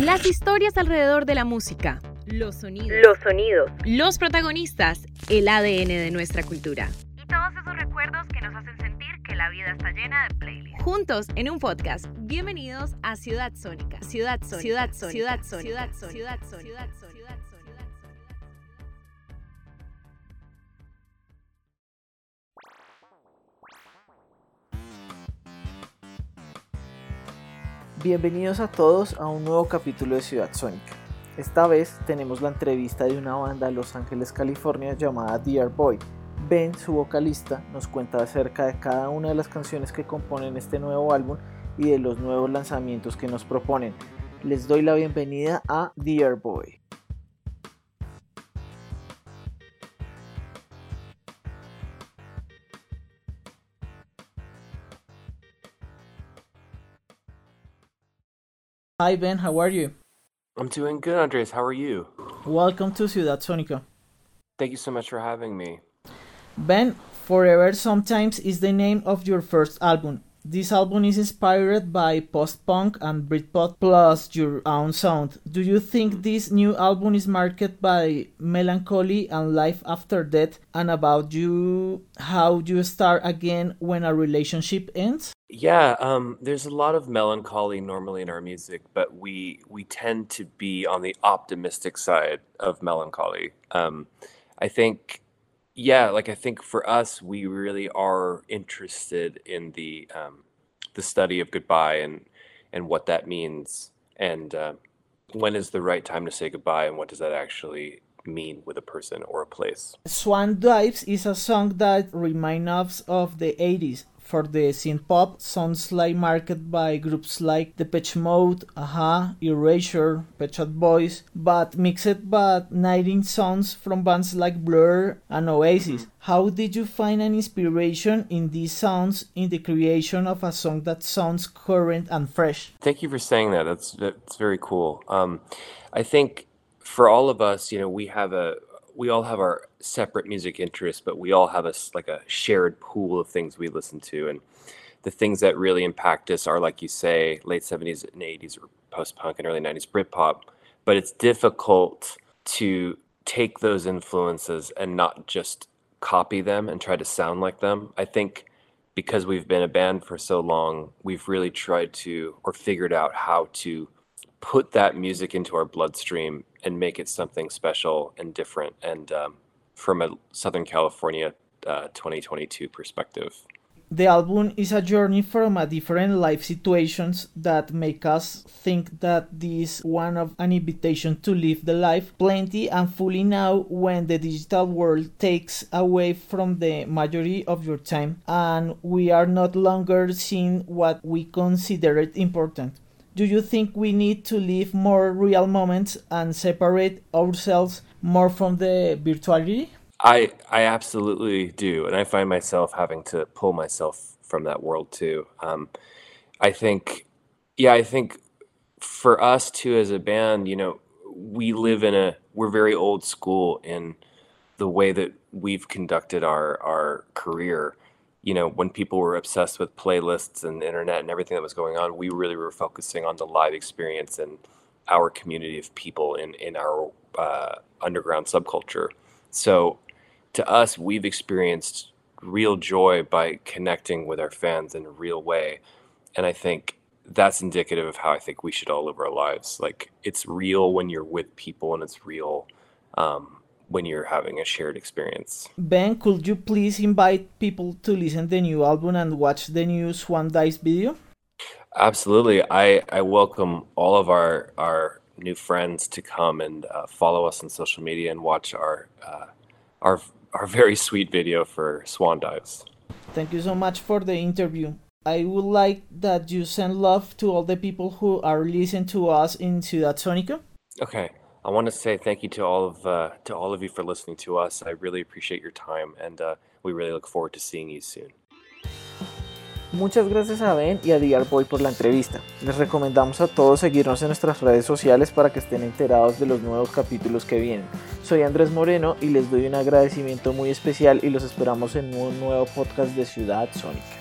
Las historias alrededor de la música, los sonidos, los sonidos, los protagonistas, el ADN de nuestra cultura. Y todos esos recuerdos que nos hacen sentir que la vida está llena de playlists. Juntos en un podcast. Bienvenidos a Ciudad Sónica. Ciudad Sónica. Ciudad Sónica. Ciudad Sónica. Ciudad Sónica. Ciudad Sónica. Bienvenidos a todos a un nuevo capítulo de Ciudad Sónica. Esta vez tenemos la entrevista de una banda de Los Ángeles, California llamada Dear Boy. Ben, su vocalista, nos cuenta acerca de cada una de las canciones que componen este nuevo álbum y de los nuevos lanzamientos que nos proponen. Les doy la bienvenida a Dear Boy. Hi Ben, how are you? I'm doing good, Andres. How are you? Welcome to Ciudad Sónica. Thank you so much for having me. Ben, Forever Sometimes is the name of your first album. This album is inspired by post punk and Britpop plus your own sound. Do you think this new album is marked by melancholy and life after death and about you how do you start again when a relationship ends? Yeah, um, there's a lot of melancholy normally in our music, but we we tend to be on the optimistic side of melancholy. Um, I think yeah, like I think for us, we really are interested in the um, the study of goodbye and and what that means, and uh, when is the right time to say goodbye, and what does that actually mean with a person or a place. Swan Dives is a song that reminds us of the 80s for the synth pop sounds like marketed by groups like Depeche Mode, a-ha, Erasure, Pet Shop Boys, but mixed but 19 songs from bands like Blur and Oasis. How did you find an inspiration in these sounds in the creation of a song that sounds current and fresh? Thank you for saying that. That's that's very cool. Um, I think for all of us, you know, we have a we all have our separate music interests, but we all have a like a shared pool of things we listen to, and the things that really impact us are, like you say, late seventies and eighties, or post punk and early nineties Britpop. But it's difficult to take those influences and not just copy them and try to sound like them. I think because we've been a band for so long, we've really tried to or figured out how to put that music into our bloodstream and make it something special and different and um, from a southern california uh, 2022 perspective. The album is a journey from a different life situations that make us think that this one of an invitation to live the life plenty and fully now when the digital world takes away from the majority of your time and we are not longer seeing what we considered important do you think we need to live more real moments and separate ourselves more from the virtuality? I I absolutely do, and I find myself having to pull myself from that world too. Um, I think, yeah, I think for us too as a band, you know, we live in a we're very old school in the way that we've conducted our our career you know, when people were obsessed with playlists and internet and everything that was going on, we really were focusing on the live experience and our community of people in in our uh, underground subculture. So, to us, we've experienced real joy by connecting with our fans in a real way, and I think that's indicative of how I think we should all live our lives. Like it's real when you're with people, and it's real um, when you're having a shared experience. Ben, could you please invite people to listen the new album and watch the new Swan Dives video? Absolutely. I, I welcome all of our, our new friends to come and uh, follow us on social media and watch our, uh, our, our very sweet video for Swan Dives. Thank you so much for the interview. I would like that you send love to all the people who are listening to us in Ciudad Sónica. Okay. I want to say thank you to all of uh, to all of you for listening to us. I really appreciate your time, and uh, we really look forward to seeing you soon. Muchas gracias a Ben y a Boy por la entrevista. Les recomendamos a todos seguirnos en nuestras redes sociales para que estén enterados de los nuevos capítulos que vienen. Soy Andrés Moreno y les doy un agradecimiento muy especial y los esperamos en un nuevo podcast de Ciudad Sónica.